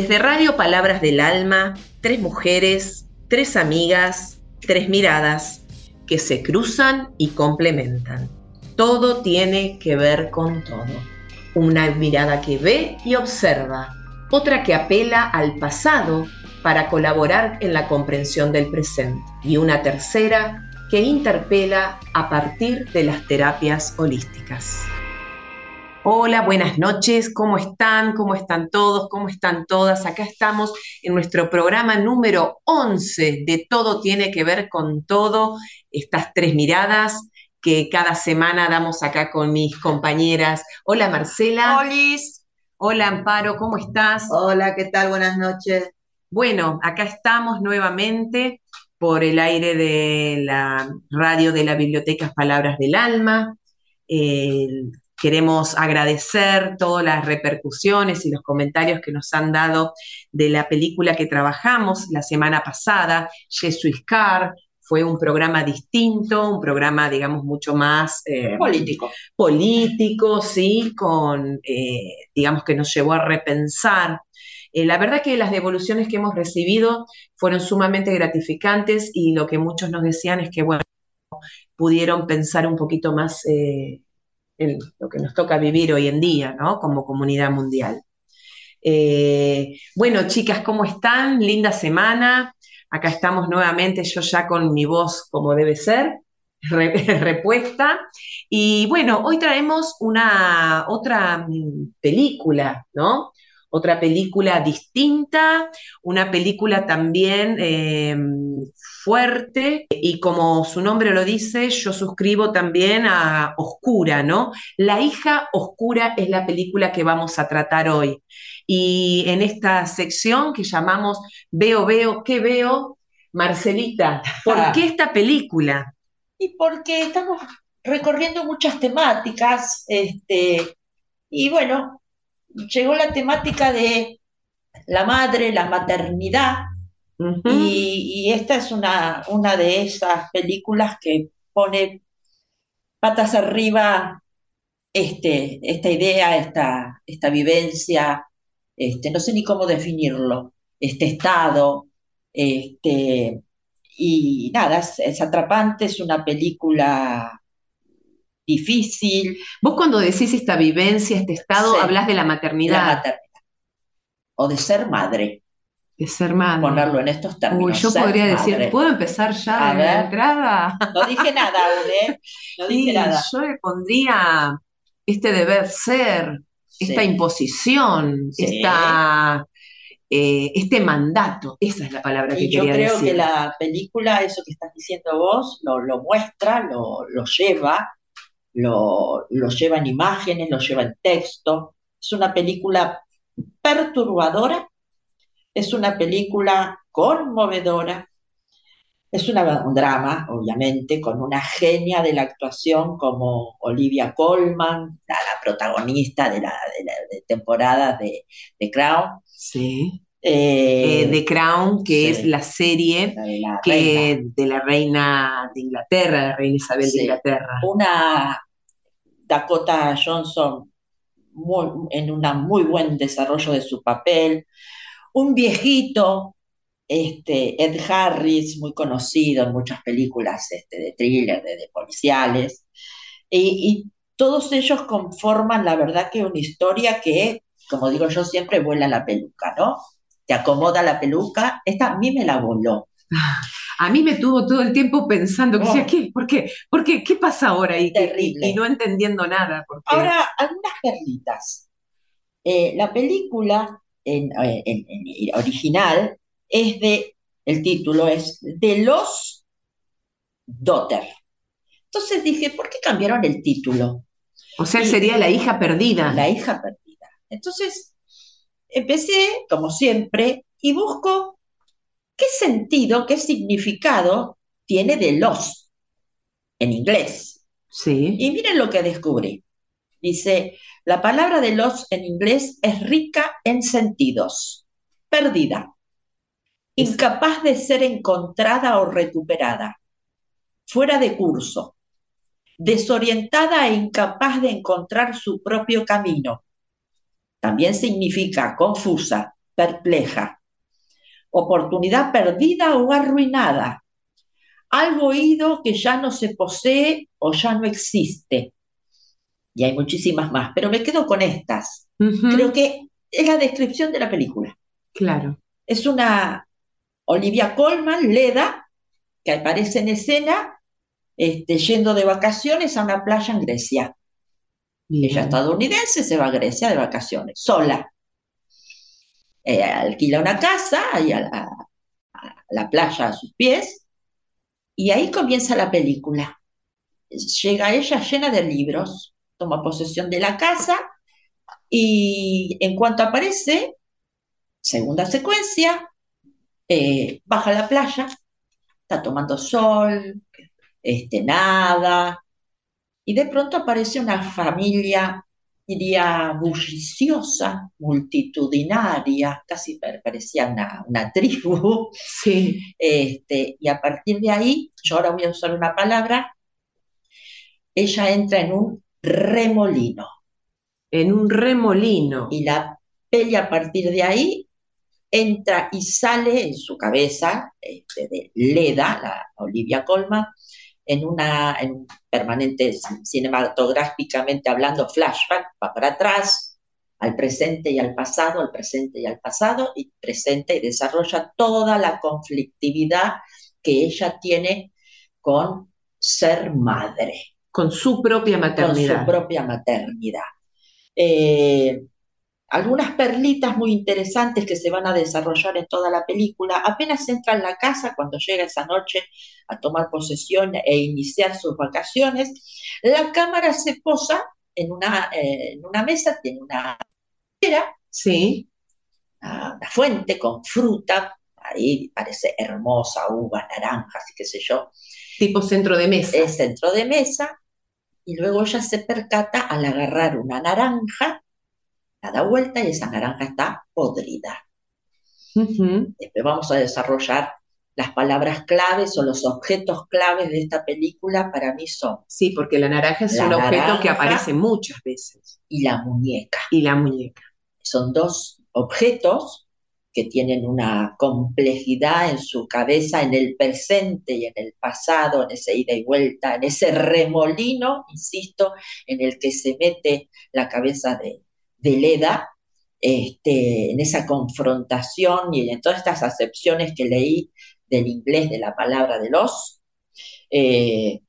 Desde Radio Palabras del Alma, tres mujeres, tres amigas, tres miradas que se cruzan y complementan. Todo tiene que ver con todo. Una mirada que ve y observa, otra que apela al pasado para colaborar en la comprensión del presente y una tercera que interpela a partir de las terapias holísticas. Hola, buenas noches, ¿cómo están? ¿Cómo están todos? ¿Cómo están todas? Acá estamos en nuestro programa número 11 de Todo tiene que ver con todo, estas tres miradas que cada semana damos acá con mis compañeras. Hola Marcela. Hola. Hola Amparo, ¿cómo estás? Hola, ¿qué tal? Buenas noches. Bueno, acá estamos nuevamente por el aire de la radio de la Biblioteca Palabras del Alma. Eh, queremos agradecer todas las repercusiones y los comentarios que nos han dado de la película que trabajamos la semana pasada, Jesus Car. Fue un programa distinto, un programa, digamos, mucho más eh, político. Político, sí, con, eh, digamos, que nos llevó a repensar eh, la verdad que las devoluciones que hemos recibido fueron sumamente gratificantes y lo que muchos nos decían es que, bueno, pudieron pensar un poquito más eh, lo que nos toca vivir hoy en día, ¿no? Como comunidad mundial. Eh, bueno, chicas, ¿cómo están? Linda semana. Acá estamos nuevamente, yo ya con mi voz como debe ser, repuesta. Y bueno, hoy traemos una otra mm, película, ¿no? otra película distinta, una película también eh, fuerte y como su nombre lo dice, yo suscribo también a Oscura, ¿no? La hija oscura es la película que vamos a tratar hoy. Y en esta sección que llamamos Veo, veo, ¿qué veo? Marcelita, ¿por qué esta película? Y porque estamos recorriendo muchas temáticas, este, y bueno, llegó la temática de la madre, la maternidad, y, esta es una, una de esas películas que pone patas arriba este, esta idea, esta, esta vivencia, este, no sé ni cómo definirlo, este estado, este, y nada, es atrapante, es una película difícil. Vos cuando decís esta vivencia, este estado, hablas de la maternidad. La maternidad. O de ser madre. De ser madre. Ponerlo en estos términos. yo podría decir, ¿puedo empezar ya de la entrada? No dije nada ¿eh? No dije nada. Yo le pondría este deber ser, esta imposición, esta, eh, este mandato. Esa es la palabra que quería decir. Yo creo que la película, eso que estás diciendo vos, lo, lo muestra, lo, lo lleva lo, lleva en imágenes, lo lleva en texto. Es una película perturbadora, es una película conmovedora, es una, un drama, obviamente, con una genia de la actuación como Olivia Colman, la, protagonista de la, temporada de, de, Crown. Sí. Eh, The Crown, que es la serie de la, que, de la reina de Inglaterra, la reina Isabel de Inglaterra. Una Dakota Johnson en un muy buen desarrollo de su papel. Un viejito, este, Ed Harris, muy conocido en muchas películas este, de thriller, de, policiales. Y, todos ellos conforman, la verdad, que una historia que, como digo yo siempre, vuela la peluca, ¿no? Te acomoda la peluca. Esta a mí me la voló. A mí me tuvo todo el tiempo pensando, oh. ¿qué? ¿Por qué? ¿Por qué? ¿Qué pasa ahora? Y, Terrible. y, no entendiendo nada. Ahora, algunas perlitas. Eh, la película en, original es de, el título es De los Daughter. Entonces dije, ¿por qué cambiaron el título? O sea, sería la hija perdida. La hija perdida. Entonces, empecé, como siempre, y busco ¿Qué sentido, qué significado tiene de los en inglés? Sí. Y miren lo que descubrí. Dice, la palabra de los en inglés es rica en sentidos. Perdida. Incapaz de ser encontrada o recuperada. Fuera de curso. Desorientada e incapaz de encontrar su propio camino. También significa confusa, perpleja, oportunidad perdida o arruinada, algo oído que ya no se posee o ya no existe. Y hay muchísimas más, pero me quedo con estas. Creo que es la descripción de la película. Claro. Es una Olivia Colman, Leda, que aparece en escena este, yendo de vacaciones a una playa en Grecia. Ella estadounidense se va a Grecia de vacaciones, sola. Eh, alquila una casa y a la, playa a sus pies, y ahí comienza la película. Llega ella llena de libros, toma posesión de la casa y en cuanto aparece, segunda secuencia, eh, baja a la playa, está tomando sol, este, nada, y de pronto aparece una familia, diría, bulliciosa, multitudinaria, casi parecía una, tribu. Sí. Este, y a partir de ahí, yo ahora voy a usar una palabra, ella entra en un remolino. En un remolino. Y la peli a partir de ahí entra y sale en su cabeza este, de Leda, la Olivia Colman, en, una, en permanente cinematográficamente hablando flashback, va para atrás, al presente y al pasado, al presente y al pasado, y presente y desarrolla toda la conflictividad que ella tiene con ser madre. Con su propia maternidad. Con su propia maternidad. Eh, algunas perlitas muy interesantes que se van a desarrollar en toda la película. Apenas entra en la casa cuando llega esa noche a tomar posesión e iniciar sus vacaciones, la cámara se posa en una, eh, en una mesa, tiene una sí. una, fuente con fruta, ahí parece hermosa, uvas, naranjas y qué sé yo. Tipo centro de mesa. Es centro de mesa, y luego ella se percata al agarrar una naranja da vuelta y esa naranja está podrida. Después vamos a desarrollar las palabras claves o los objetos claves de esta película para mí son. Sí, porque la naranja es un objeto que aparece muchas veces. Y la muñeca. Y la muñeca. Son dos objetos que tienen una complejidad en su cabeza, en el presente y en el pasado, en ese ida y vuelta, en ese remolino, insisto, en el que se mete la cabeza de, de Leda, este, en esa confrontación y en todas estas acepciones que leí del inglés de la palabra de los, eh,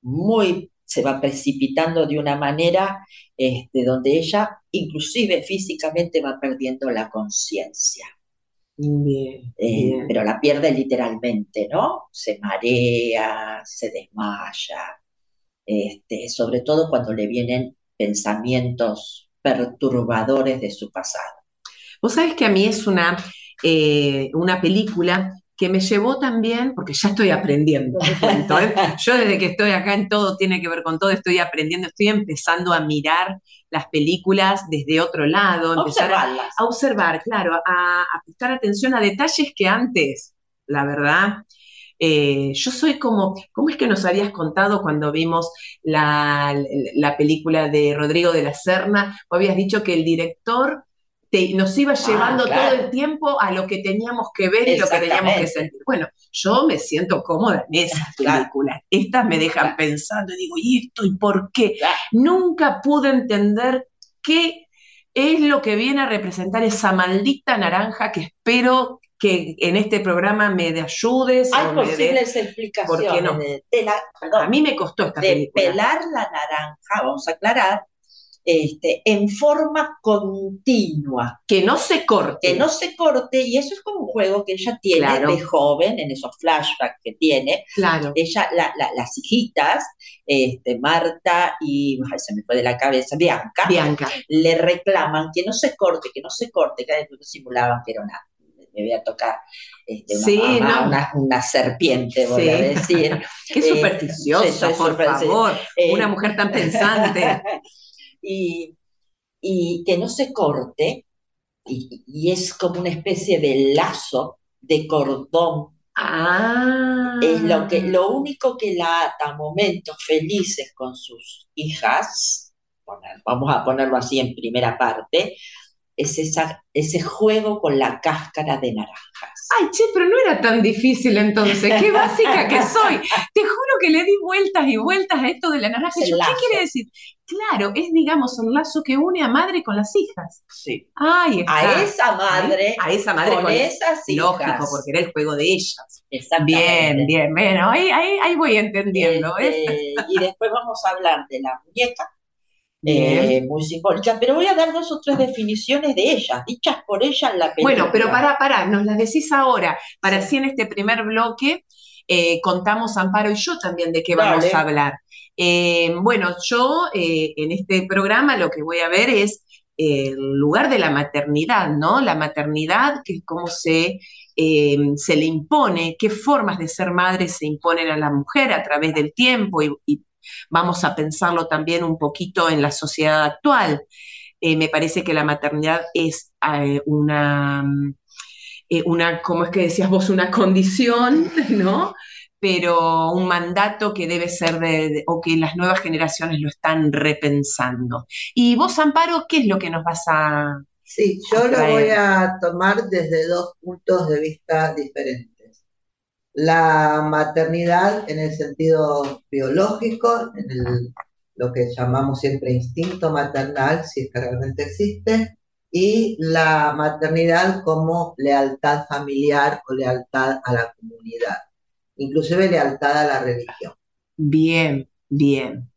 muy se va precipitando de una manera este, donde ella inclusive físicamente va perdiendo la conciencia. Eh, pero la pierde literalmente, ¿no? Se marea, se desmaya, este, sobre todo cuando le vienen pensamientos perturbadores de su pasado. Vos sabés que a mí es una, eh, una película que me llevó también, porque ya estoy aprendiendo, ¿eh? yo desde que estoy acá en todo, tiene que ver con todo, estoy aprendiendo, estoy empezando a mirar las películas desde otro lado, empezar a, observar, claro, a, a prestar atención a detalles que antes, la verdad, eh, yo soy como, ¿cómo es que nos habías contado cuando vimos la, película de Rodrigo de la Serna? O habías dicho que el director nos iba ah, llevando todo el tiempo a lo que teníamos que ver y lo que teníamos que sentir. Bueno, yo me siento cómoda en esas películas. Estas me dejan pensando y digo, ¿y esto y por qué? Nunca pude entender qué es lo que viene a representar esa maldita naranja que espero que en este programa me ayudes. Hay posibles explicaciones. no? a mí me costó esta de pelar la naranja, vamos a aclarar, este, en forma continua. Que no se corte. Que no se corte, y eso es como un juego que ella tiene de joven, en esos flashbacks que tiene. Claro. Ella, las hijitas, este, Marta y, se me fue de la cabeza, Bianca, Bianca, le reclaman que no se corte, que no se corte, que simulaban que era una me voy a tocar este, una, serpiente, voy a decir. Qué eh, supersticiosa, por favor, eh, una mujer tan pensante. y, que no se corte, y, es como una especie de lazo, de cordón. Ah. Es lo, que, lo único que la ata momentos felices con sus hijas, vamos a ponerlo así en primera parte, es esa, ese juego con la cáscara de naranjas. Ay, che, pero no era tan difícil entonces. Qué básica que soy. Te juro que le di vueltas y vueltas a esto de la naranja. ¿Qué quiere decir? Claro, es, digamos, un lazo que une a madre con las hijas. Sí. Ay, está. A esa madre. A esa madre con, esas hijas. Lógico, porque era el juego de ellas. Exactamente. Bien, bien. Bueno, ahí, ahí, ahí voy entendiendo. Este, y después vamos a hablar de la muñeca eh, muy simbólica, pero voy a dar dos o tres definiciones de ellas, dichas por ella en la película. Bueno, pero para, para, nos las decís ahora, para así en este primer bloque eh, contamos Amparo y yo también de qué vamos a hablar. Eh, bueno, yo en este programa lo que voy a ver es el lugar de la maternidad, ¿no? La maternidad, que cómo se, se le impone, qué formas de ser madre se imponen a la mujer a través del tiempo y vamos a pensarlo también un poquito en la sociedad actual. Eh, me parece que la maternidad es eh, una, eh, una, ¿cómo es que decías vos? Una condición, ¿no? pero un mandato que debe ser de, o que las nuevas generaciones lo están repensando. Y vos, Amparo, ¿qué es lo que nos vas a... Sí, yo lo voy a tomar desde dos puntos de vista diferentes la maternidad en el sentido biológico, en lo que llamamos siempre instinto maternal, si es que realmente existe, y la maternidad como lealtad familiar o lealtad a la comunidad, inclusive lealtad a la religión. Bien, bien.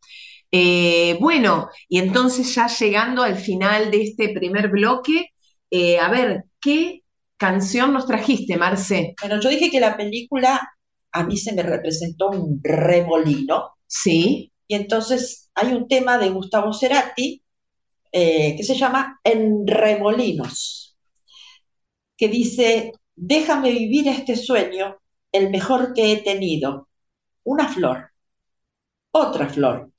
Eh, bueno, y entonces ya llegando al final de este primer bloque, eh, a ver, ¿qué canción nos trajiste, Marce? Bueno, yo dije que la película a mí se me representó un remolino. Sí. Y entonces hay un tema de Gustavo Cerati eh, que se llama En remolinos, que dice, déjame vivir este sueño, el mejor que he tenido. Una flor, otra flor.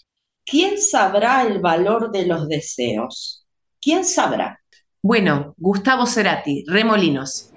¿Quién sabrá el valor de los deseos? ¿Quién sabrá? Bueno, Gustavo Cerati, Remolinos.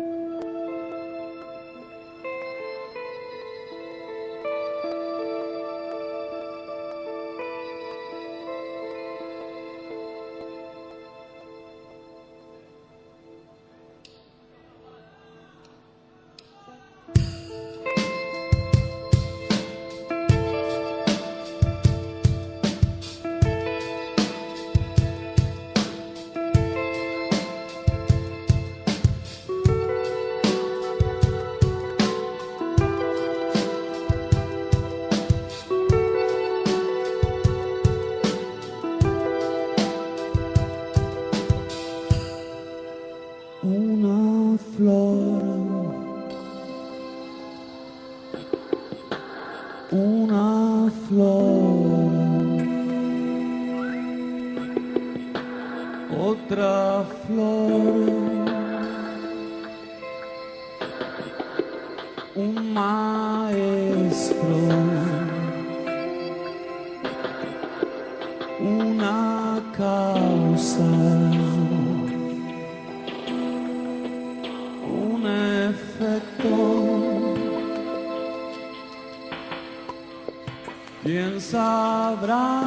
¿Quién sabrá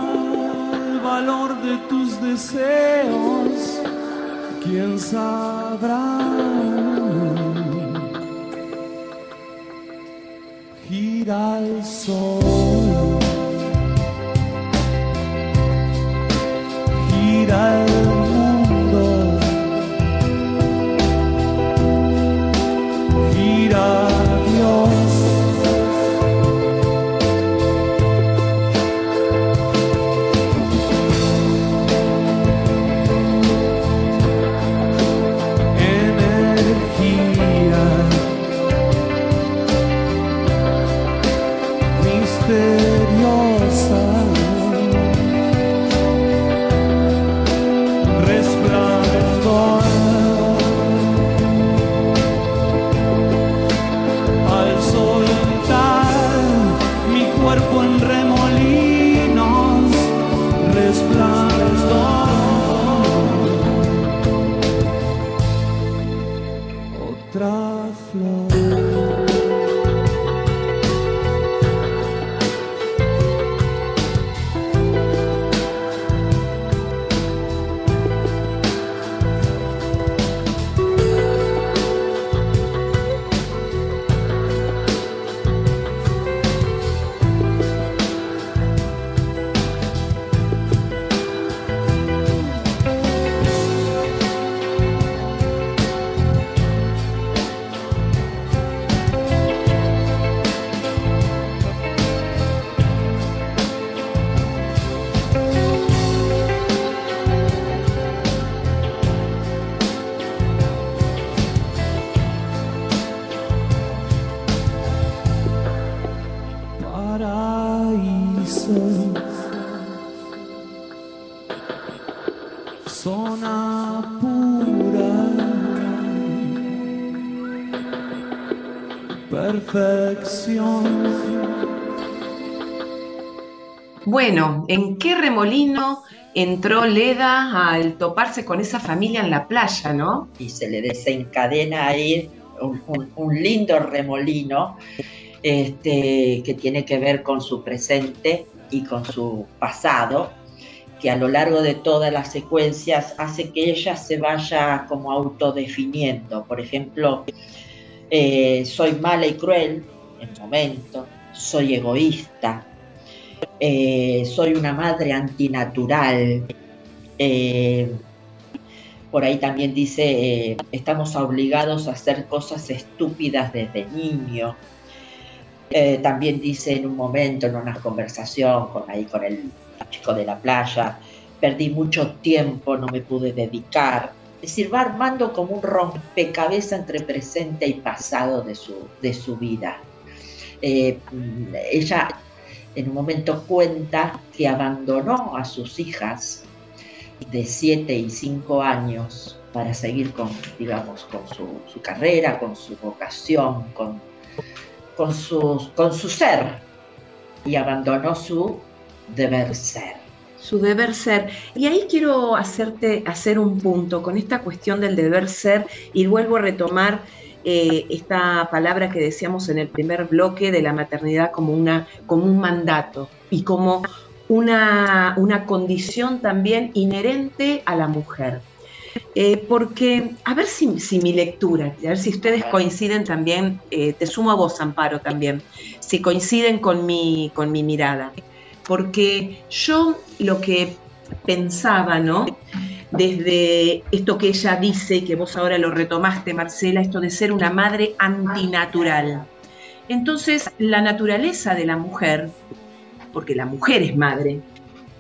el valor de tus deseos? ¿Quién sabrá? Perfección. Bueno, ¿en qué remolino entró Leda al toparse con esa familia en la playa, no? Y se le desencadena ahí un, un, lindo remolino este, que tiene que ver con su presente y con su pasado, que a lo largo de todas las secuencias hace que ella se vaya como autodefiniendo. Por ejemplo, eh, soy mala y cruel en momento, soy egoísta, eh, soy una madre antinatural. Eh, por ahí también dice, estamos obligados a hacer cosas estúpidas desde niño. también dice en un momento, en una conversación con, ahí con el chico de la playa, perdí mucho tiempo, no me pude dedicar. Es decir, va armando como un rompecabezas entre presente y pasado de su, de su vida. ella en un momento cuenta que abandonó a sus hijas de 7 y 5 años para seguir con, digamos, con su, carrera, con su vocación, con, con, su, con su ser, y abandonó su deber ser. Su deber ser. Y ahí quiero hacerte hacer un punto con esta cuestión del deber ser y vuelvo a retomar eh, esta palabra que decíamos en el primer bloque de la maternidad como, una, como un mandato y como una, una condición también inherente a la mujer. Eh, porque, a ver si, mi lectura, a ver si ustedes coinciden también, eh, te sumo a vos, Amparo, también, si coinciden con mi, con mi mirada. Porque yo lo que pensaba, ¿no? desde esto que ella dice, que vos ahora lo retomaste, Marcela, esto de ser una madre antinatural. Entonces, la naturaleza de la mujer, porque la mujer es madre,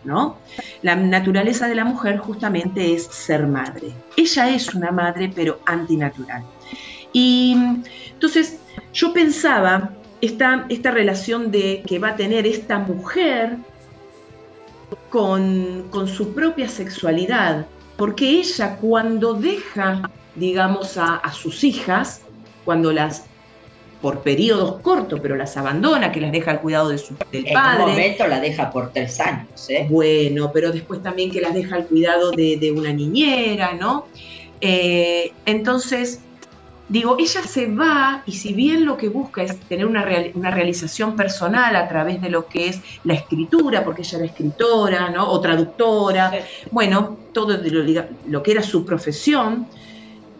¿no? La naturaleza de la mujer justamente es ser madre. Ella es una madre, pero antinatural. Y entonces, yo pensaba esta, esta relación de que va a tener esta mujer con, con su propia sexualidad, porque ella cuando deja, digamos, a, sus hijas, cuando las por periodos cortos, pero las abandona, que las deja al cuidado de su, del padre. En un momento la deja por tres años, ¿eh? Bueno, pero después también que las deja al cuidado de, una niñera, ¿no? Eh, entonces, Digo, ella se va y si bien lo que busca es tener una, una realización personal a través de lo que es la escritura, porque ella era escritora, ¿no? O traductora, bueno, todo lo, lo, que era su profesión,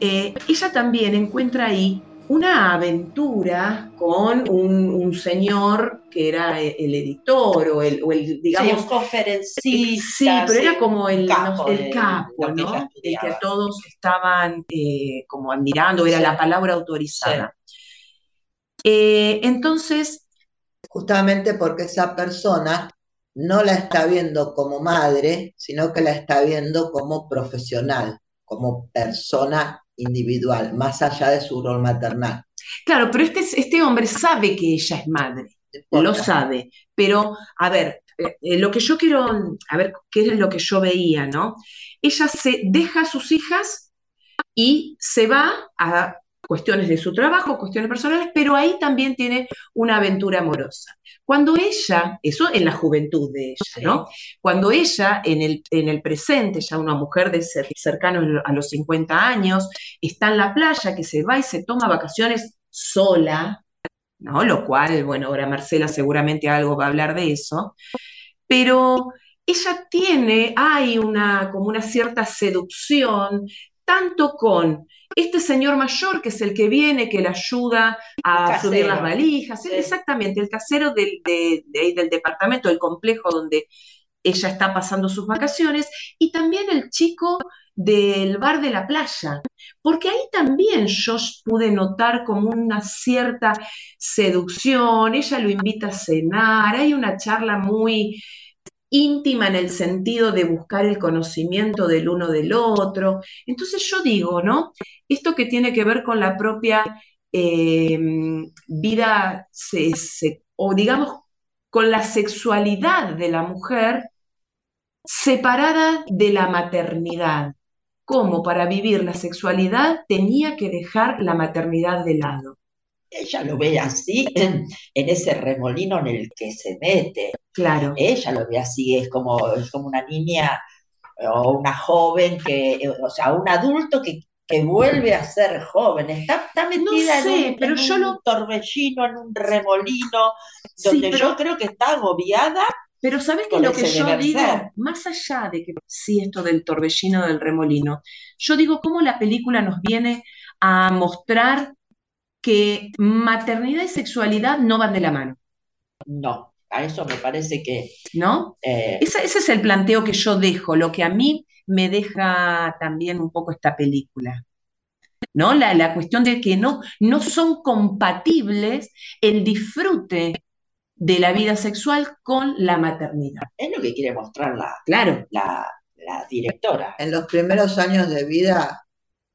eh, ella también encuentra ahí una aventura con un, señor que era el editor o el, digamos... Sí, conferencista. Sí, pero era como el capo, el capo ¿no? El que todos estaban eh, como admirando, era la palabra autorizada. Eh, entonces... Justamente porque esa persona no la está viendo como madre, sino que la está viendo como profesional, como persona individual, más allá de su rol maternal. Claro, pero este, este hombre sabe que ella es madre, lo sabe, pero a ver, eh, eh, lo que yo quiero, a ver, qué es lo que yo veía, ¿no? Ella se deja a sus hijas y se va a cuestiones de su trabajo, cuestiones personales, pero ahí también tiene una aventura amorosa. Cuando ella, eso en la juventud de ella, ¿no? Cuando ella en el, en el presente, ya una mujer de cercano a los 50 años, está en la playa, que se va y se toma vacaciones sola, ¿no? Lo cual, bueno, ahora Marcela seguramente algo va a hablar de eso, pero ella tiene, hay una, como una cierta seducción, tanto con este señor mayor que es el que viene, que le ayuda a subir las valijas, exactamente, el casero del, del departamento, del complejo donde ella está pasando sus vacaciones, y también el chico del bar de la playa, porque ahí también yo pude notar como una cierta seducción, ella lo invita a cenar, hay una charla muy íntima en el sentido de buscar el conocimiento del uno del otro. Entonces yo digo, ¿no? Esto que tiene que ver con la propia eh, vida, o digamos, con la sexualidad de la mujer, separada de la maternidad, como para vivir la sexualidad tenía que dejar la maternidad de lado. Ella lo ve así en, ese remolino en el que se mete. Claro. Ella lo ve así, es como, es como una niña o una joven que, o sea, un adulto que, vuelve a ser joven, está, metida en un, torbellino, en un remolino, donde yo creo que está agobiada. Pero ¿sabes qué es lo que yo digo? Más allá de que sí esto del torbellino del remolino, yo digo cómo la película nos viene a mostrar que maternidad y sexualidad no van de la mano. No, a eso me parece que... ¿No? Eh, ese, es el planteo que yo dejo, lo que a mí me deja también un poco esta película. ¿No? La, cuestión de que no, no son compatibles el disfrute de la vida sexual con la maternidad. Es lo que quiere mostrar la, claro. la, la directora. En los primeros años de vida,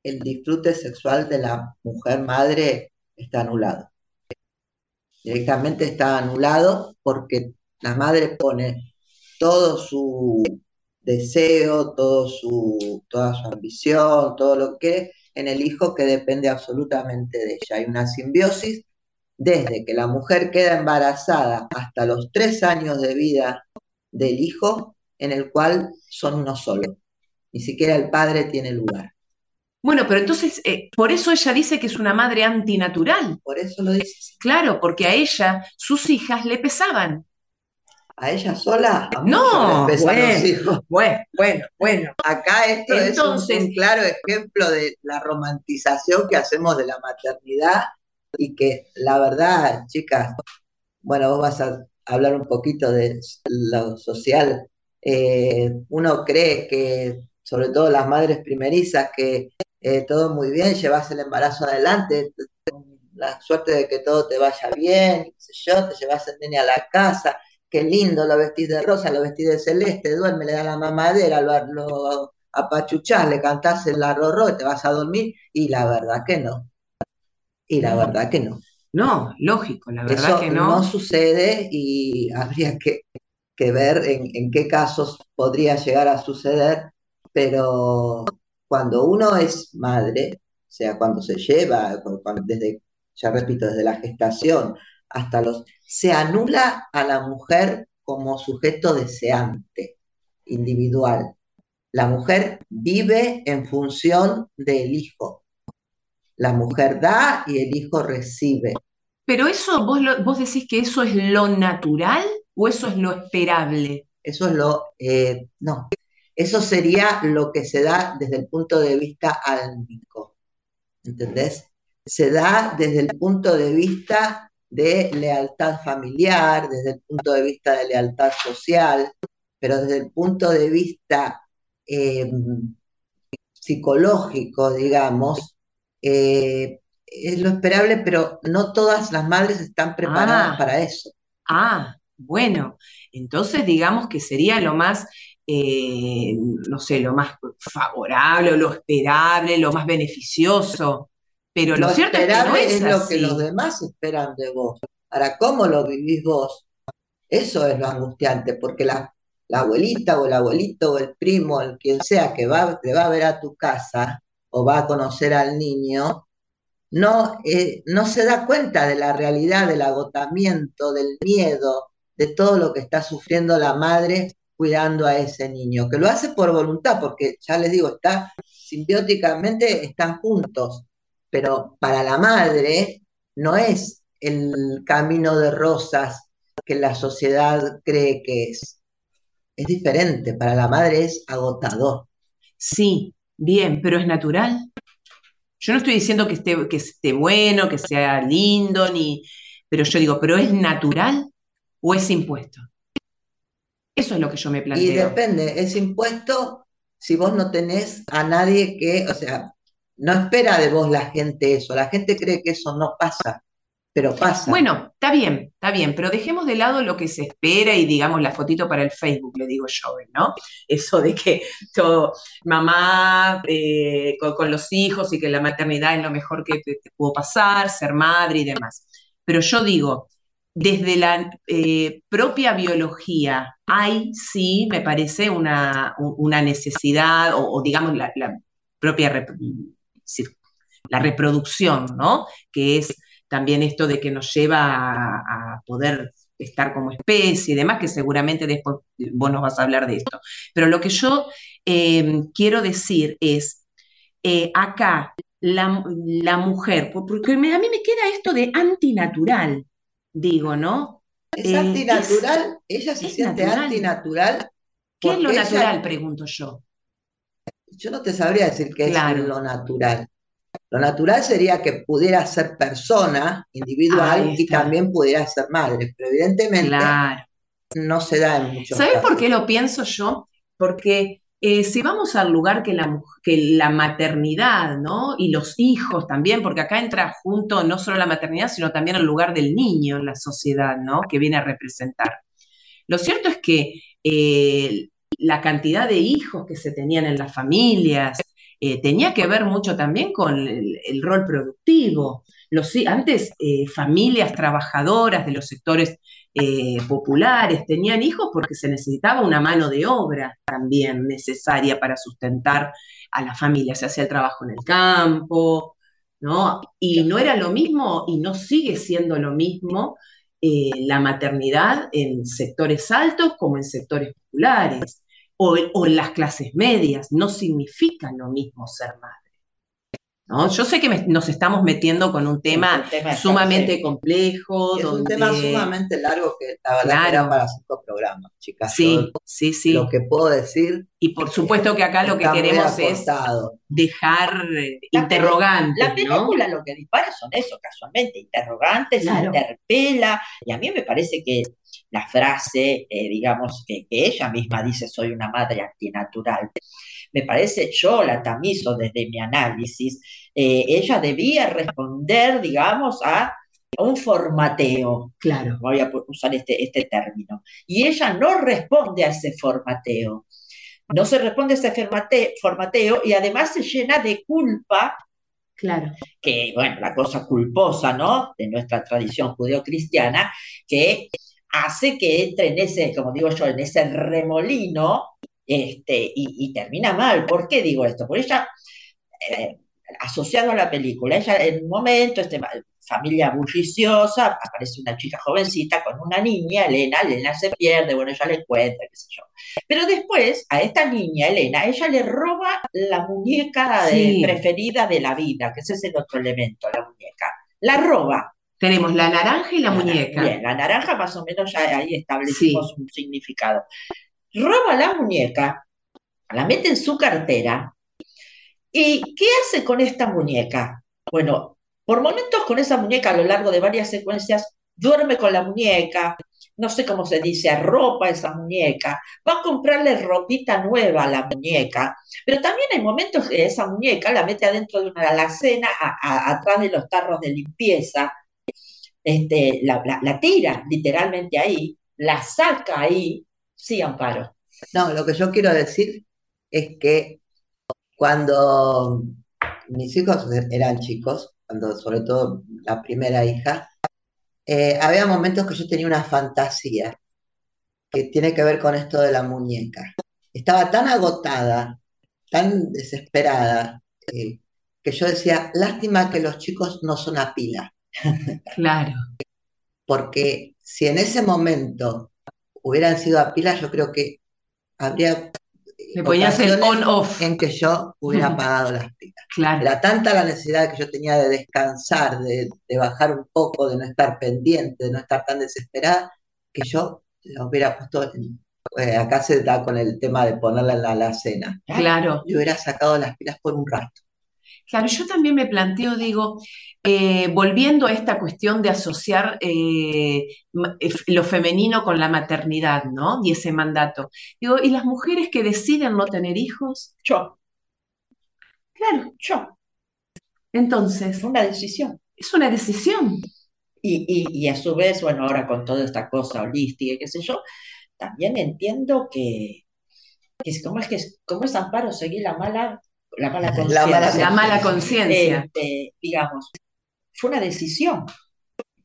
el disfrute sexual de la mujer madre está anulado directamente está anulado porque la madre pone todo su deseo, todo su, toda su ambición, todo lo que en el hijo que depende absolutamente de ella. Hay una simbiosis desde que la mujer queda embarazada hasta los tres años de vida del hijo, en el cual son uno solo. Ni siquiera el padre tiene lugar. Bueno, pero entonces, eh, por eso ella dice que es una madre antinatural. Por eso lo dice. Claro, porque a ella sus hijas le pesaban. ¿A ella sola? no, bueno, bueno, bueno, bueno. Acá esto es un, claro ejemplo de la romantización que hacemos de la maternidad y que la verdad, chicas, bueno, vos vas a hablar un poquito de lo social. Eh, uno cree que, sobre todo las madres primerizas, que eh, todo muy bien, llevas el embarazo adelante, la suerte de que todo te vaya bien, qué sé yo, te llevas el nene a la casa, qué lindo, lo vestís de rosa, lo vestís de celeste, duerme, le da la mamadera, lo, lo apachuchás, le cantás el arrorro te vas a dormir, y la verdad que no. Y la verdad que no. No, lógico, la verdad que no. No sucede y habría que, ver en, en, qué casos podría llegar a suceder, pero cuando uno es madre, o sea, cuando se lleva, desde, ya repito, desde la gestación hasta los, se anula a la mujer como sujeto deseante, individual. La mujer vive en función del hijo. La mujer da y el hijo recibe. Pero eso, vos, vos decís que eso es lo natural o eso es lo esperable. Eso es lo, eh, no, eso sería lo que se da desde el punto de vista álmico. ¿Entendés? Se da desde el punto de vista de lealtad familiar, desde el punto de vista de lealtad social, pero desde el punto de vista em, psicológico, digamos, eh, es lo esperable, pero no todas las madres están preparadas ah. para eso. Ah, bueno, entonces digamos que sería lo más eh, no sé, lo más favorable, lo esperable, lo más beneficioso. Pero lo, cierto es que no es, lo que los demás esperan de vos. Ahora, ¿cómo lo vivís vos? Eso es lo angustiante, porque la, abuelita o el abuelito o el primo, el quien sea que va, te va a ver a tu casa o va a conocer al niño, no, eh, no se da cuenta de la realidad, del agotamiento, del miedo, de todo lo que está sufriendo la madre cuidando a ese niño, que lo hace por voluntad, porque ya les digo, está simbióticamente, están juntos, pero para la madre no es el camino de rosas que la sociedad cree que es. Es diferente, para la madre es agotador. Sí, bien, pero es natural. Yo no estoy diciendo que esté, que esté bueno, que sea lindo, ni, pero yo digo, ¿pero es natural o es impuesto? Eso es lo que yo me planteo. Y depende, es impuesto si vos no tenés a nadie que, o sea, no espera de vos la gente eso, la gente cree que eso no pasa, pero pasa. Bueno, está bien, está bien, pero dejemos de lado lo que se espera y digamos la fotito para el Facebook, le digo yo, ¿no? Eso de que todo, mamá eh, con, los hijos y que la maternidad es lo mejor que te pudo pasar, ser madre y demás. Pero yo digo, desde la eh, propia biología hay, sí, me parece, una, necesidad, o, digamos, la, propia la reproducción, ¿no? Que es también esto de que nos lleva a, poder estar como especie y demás, que seguramente después vos nos vas a hablar de esto. Pero lo que yo eh, quiero decir es, eh, acá la, la, mujer, porque a mí me queda esto de antinatural, digo, ¿no? Es eh, antinatural, ella se siente antinatural. ¿Qué es lo natural? Pregunto yo. Yo no te sabría decir qué es lo natural. Lo natural sería que pudiera ser persona individual y también pudiera ser madre, pero evidentemente no se da en muchos ¿Sabes por qué lo pienso yo? Porque eh, si vamos al lugar que la, que la maternidad, ¿no? Y los hijos también, porque acá entra junto no solo la maternidad, sino también el lugar del niño en la sociedad, ¿no? Que viene a representar. Lo cierto es que eh, la cantidad de hijos que se tenían en las familias eh, tenía que ver mucho también con el, rol productivo. Los, antes, familias trabajadoras de los sectores eh, populares, tenían hijos porque se necesitaba una mano de obra también necesaria para sustentar a la familia, se hacía el trabajo en el campo, ¿no? Y no era lo mismo y no sigue siendo lo mismo eh, la maternidad en sectores altos como en sectores populares o, o en las clases medias, no significa lo mismo ser madre. Yo sé que nos estamos metiendo con un tema, sumamente complejo. Es un tema sumamente largo que la verdad para cinco programas, chicas. Sí, sí, sí. Lo que puedo decir. Y por supuesto que acá lo que queremos es dejar interrogantes. La película lo que dispara son eso, casualmente, interrogantes, interpela. Y a mí me parece que la frase, eh, digamos, que, que ella misma dice, soy una madre antinatural me parece, yo la tamizo desde mi análisis, eh, ella debía responder, digamos, a un formateo. Claro. Voy a usar este, este término. Y ella no responde a ese formateo. No se responde a ese formateo y además se llena de culpa Claro. Que, bueno, la cosa culposa, ¿no? De nuestra tradición judeocristiana, que hace que entre en ese, como digo yo, en ese remolino este, y, termina mal. ¿Por qué digo esto? Porque ella, eh, asociado a la película, ella en un momento, este, familia bulliciosa, aparece una chica jovencita con una niña, Elena, Elena se pierde, bueno, ella le encuentra, qué sé yo. Pero después, a esta niña, Elena, ella le roba la muñeca preferida de la vida, que ese es el otro elemento, la muñeca. La roba. Tenemos la naranja y la, muñeca. Bien, la naranja más o menos ya ahí establecimos un significado roba la muñeca, la mete en su cartera. ¿Y qué hace con esta muñeca? Bueno, por momentos con esa muñeca a lo largo de varias secuencias, duerme con la muñeca, no sé cómo se dice, arropa esa muñeca, va a comprarle ropita nueva a la muñeca, pero también hay momentos que esa muñeca la mete adentro de una alacena, atrás de los tarros de limpieza, este, la tira literalmente ahí, la saca ahí, Sí, Amparo. No, lo que yo quiero decir es que cuando mis hijos eran chicos, cuando sobre todo la primera hija, eh, había momentos que yo tenía una fantasía que tiene que ver con esto de la muñeca. Estaba tan agotada, tan desesperada, eh, que yo decía, lástima que los chicos no son a pila. Claro. Porque si en ese momento hubieran sido a pilas, yo creo que habría me podía hacer on-off. En que yo hubiera apagado las pilas. Era tanta la necesidad que yo tenía de descansar, de, bajar un poco, de no estar pendiente, de no estar tan desesperada, que yo lo hubiera puesto. Eh, acá se da con el tema de ponerla en la alacena. Claro. Yo hubiera sacado las pilas por un rato. Claro, yo también me planteo, digo, eh, volviendo a esta cuestión de asociar eh, eh, lo femenino con la maternidad, ¿no? Y ese mandato. Digo, ¿y las mujeres que deciden no tener hijos? Yo. Claro, yo. Entonces. Es una decisión. Es una decisión. Y, a su vez, bueno, ahora con toda esta cosa holística y qué sé yo, también entiendo que, que ¿cómo es que cómo es amparo seguir la mala la mala conciencia. La mala conciencia. Este, digamos, fue una decisión.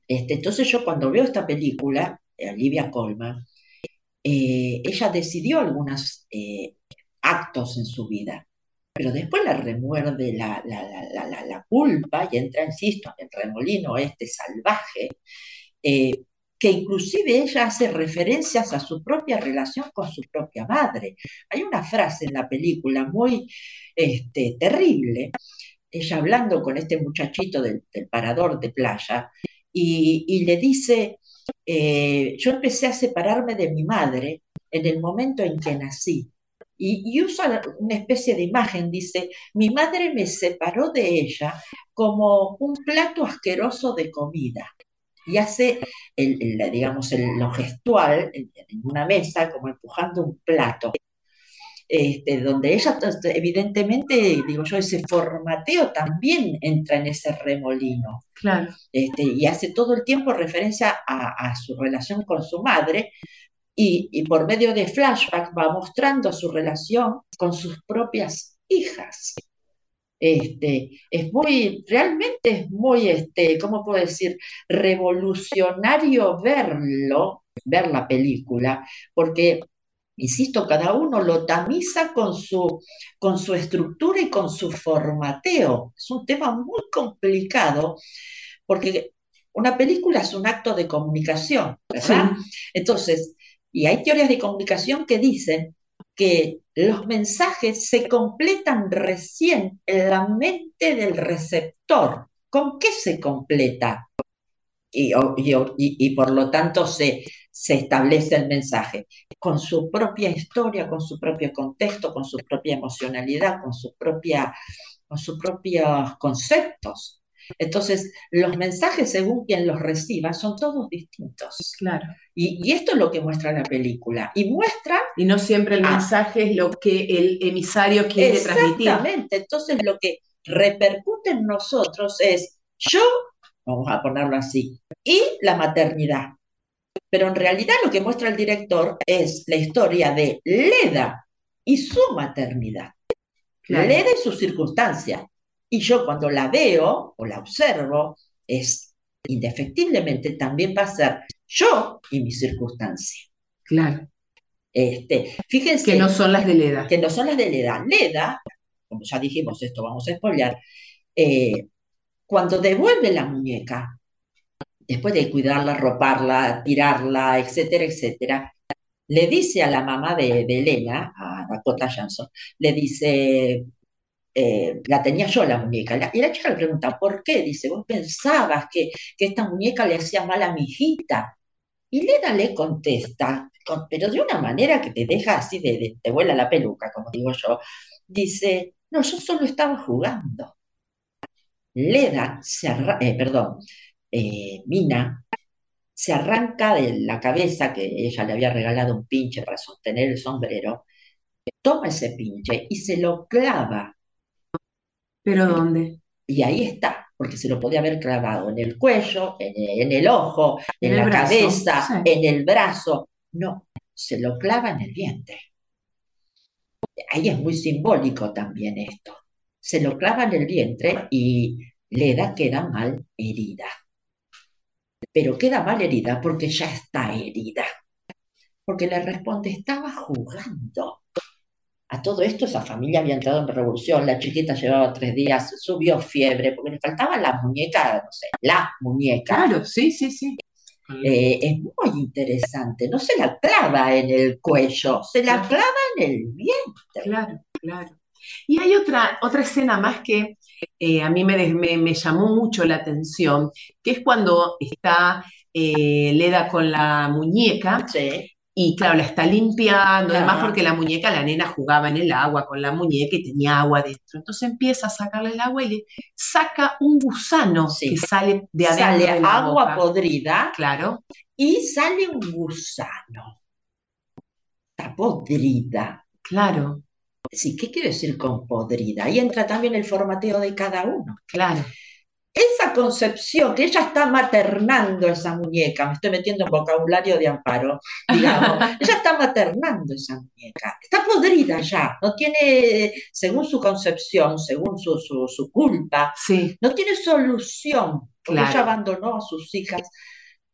Este, entonces yo cuando veo esta película, Olivia Colman, eh, ella decidió algunos eh, actos en su vida, pero después la remuerde la, la, culpa y entra, insisto, en el remolino este salvaje, eh, que inclusive ella hace referencias a su propia relación con su propia madre. Hay una frase en la película muy este, terrible, ella hablando con este muchachito del, parador de playa, y, le dice, eh, yo empecé a separarme de mi madre en el momento en que nací. Y, usa una especie de imagen, dice, mi madre me separó de ella como un plato asqueroso de comida. Y hace, el, digamos, lo gestual en, una mesa, como empujando un plato. Este, donde ella, evidentemente, digo yo, ese formateo también entra en ese remolino. Claro. Este, y hace todo el tiempo referencia a, a su relación con su madre, y, por medio de flashback va mostrando su relación con sus propias hijas. Este, es muy, realmente es muy, este, ¿cómo puedo decir? Revolucionario verlo, ver la película, porque, insisto, cada uno lo tamiza con su, con su estructura y con su formateo. Es un tema muy complicado, porque una película es un acto de comunicación, ¿verdad? Entonces, y hay teorías de comunicación que dicen que los mensajes se completan recién en la mente del receptor. ¿Con qué se completa? Y, por lo tanto se, se establece el mensaje con su propia historia, con su propio contexto, con su propia emocionalidad, con, con sus propios conceptos. Entonces, los mensajes, según quien los reciba, son todos distintos. Claro. Y, esto es lo que muestra la película. Y muestra. Y no siempre el mensaje es lo que el emisario quiere transmitir. Exactamente. Entonces, lo que repercute en nosotros es yo, vamos a ponerlo así, y la maternidad. Pero en realidad lo que muestra el director es la historia de Leda y su maternidad. Leda y sus circunstancias. Y yo cuando la veo o la observo, es indefectiblemente también va a ser yo y mi circunstancia. Claro. Este, fíjense. Que no son las de Leda. Que no son las de Leda. Leda, como ya dijimos, esto vamos a spoilear, eh, cuando devuelve la muñeca, después de cuidarla, roparla, tirarla, etcétera, etcétera, le dice a la mamá de, de Elena, a Dakota Johnson, le dice, eh, la tenía yo la muñeca. y la chica le pregunta, ¿por qué? Dice, vos pensabas que, esta muñeca le hacía mal a mi hijita. Y Leda le contesta, pero de una manera que te deja así, de, te vuela la peluca, como digo yo. Dice, no, yo solo estaba jugando. Leda se eh, perdón, eh, Mina se arranca de la cabeza que ella le había regalado un pinche para sostener el sombrero, toma ese pinche y se lo clava ¿Pero dónde? Y ahí está, porque se lo podía haber clavado en el cuello, en, el ojo, en, la cabeza, en el brazo. No, se lo clava en el vientre. Ahí es muy simbólico también esto. Se lo clava en el vientre y Leda queda mal herida. Pero queda mal herida porque ya está herida. Porque le responde, estaba jugando. A todo esto esa familia había entrado en revolución, la chiquita llevaba tres días, subió fiebre, porque le faltaba la muñeca, no sé, la muñeca. Claro, sí, sí, sí. Eh, es muy interesante, no se la clava en el cuello, se la clava en el vientre. Claro, claro. Y hay otra, otra escena más que eh, a mí me, me, llamó mucho la atención, que es cuando está eh, Leda con la muñeca sí. Y claro, la está limpiando, además porque la muñeca, la nena jugaba en el agua con la muñeca y tenía agua dentro. Entonces empieza a sacarle el agua y le saca un gusano que sale de adentro. Sale agua podrida. Claro. Y sale un gusano. Está podrida. Claro. Sí, ¿qué quiero decir con podrida? Ahí entra también el formateo de cada uno. Claro esa concepción, que ella está maternando esa muñeca, me estoy metiendo en vocabulario de amparo, digamos, ella está maternando esa muñeca, está podrida ya, no tiene, según su concepción, según su, culpa, sí. no tiene solución Porque ella abandonó a sus hijas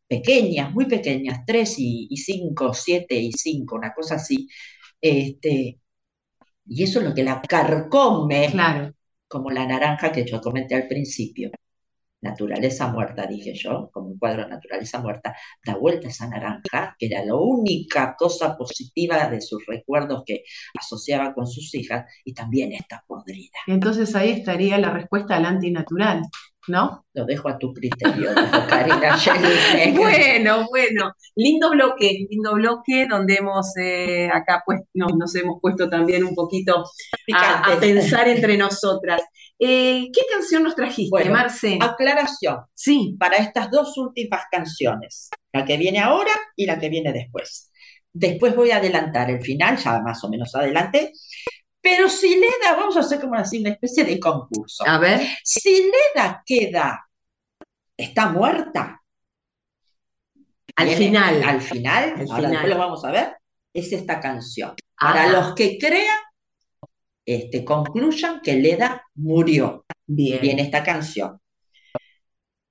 pequeñas, muy pequeñas, tres y, cinco, siete y cinco, una cosa así. Este, y eso es lo que la carcome, claro. como la naranja que yo comenté al principio naturaleza muerta, dije yo, como un cuadro de naturaleza muerta, da vuelta esa naranja, que era la única cosa positiva de sus recuerdos que asociaba con sus hijas, y también está podrida. Entonces ahí estaría la respuesta al antinatural. ¿No? Lo dejo a tu criterio, Karina Bueno, bueno, lindo bloque, lindo bloque donde hemos eh, acá pues nos, hemos puesto también un poquito a, pensar entre nosotras. Eh, ¿Qué canción nos trajiste, bueno, Marce? Aclaración. Sí. Para estas dos últimas canciones, la que viene ahora y la que viene después. Después voy a adelantar el final, ya más o menos adelante, pero si Leda, vamos a hacer como así una especie de concurso. A ver. Si Leda queda, está muerta. Al final. Al final, ahora después lo vamos a ver, es esta canción. Para los que crean, este, concluyan que Leda murió. Bien. Bien esta canción.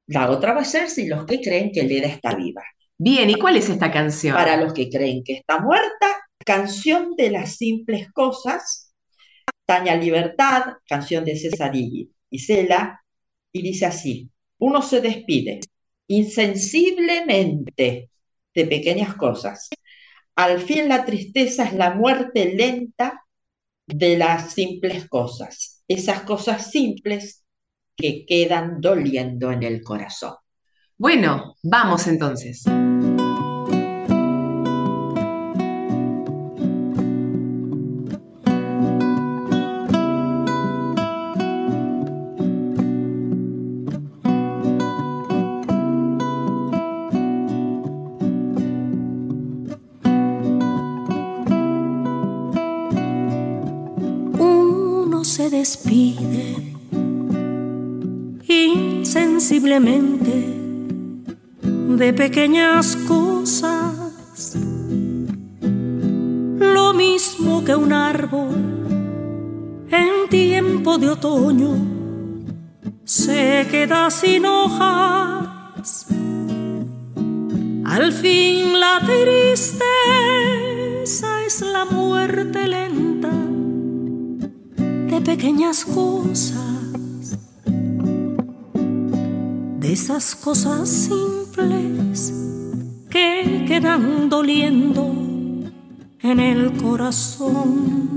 La otra va a ser si los que creen que Leda está viva. Bien, ¿y cuál es esta canción? Para los que creen que está muerta, canción de las simples cosas Taña Libertad, canción de César y Cela, y dice así, uno se despide insensiblemente de pequeñas cosas. Al fin la tristeza es la muerte lenta de las simples cosas, esas cosas simples que quedan doliendo en el corazón. Bueno, vamos entonces. De pequeñas cosas, lo mismo que un árbol en tiempo de otoño. Se queda sin hojas. Al fin la tristeza es la muerte lenta de pequeñas cosas, de esas cosas que quedan doliendo en el corazón.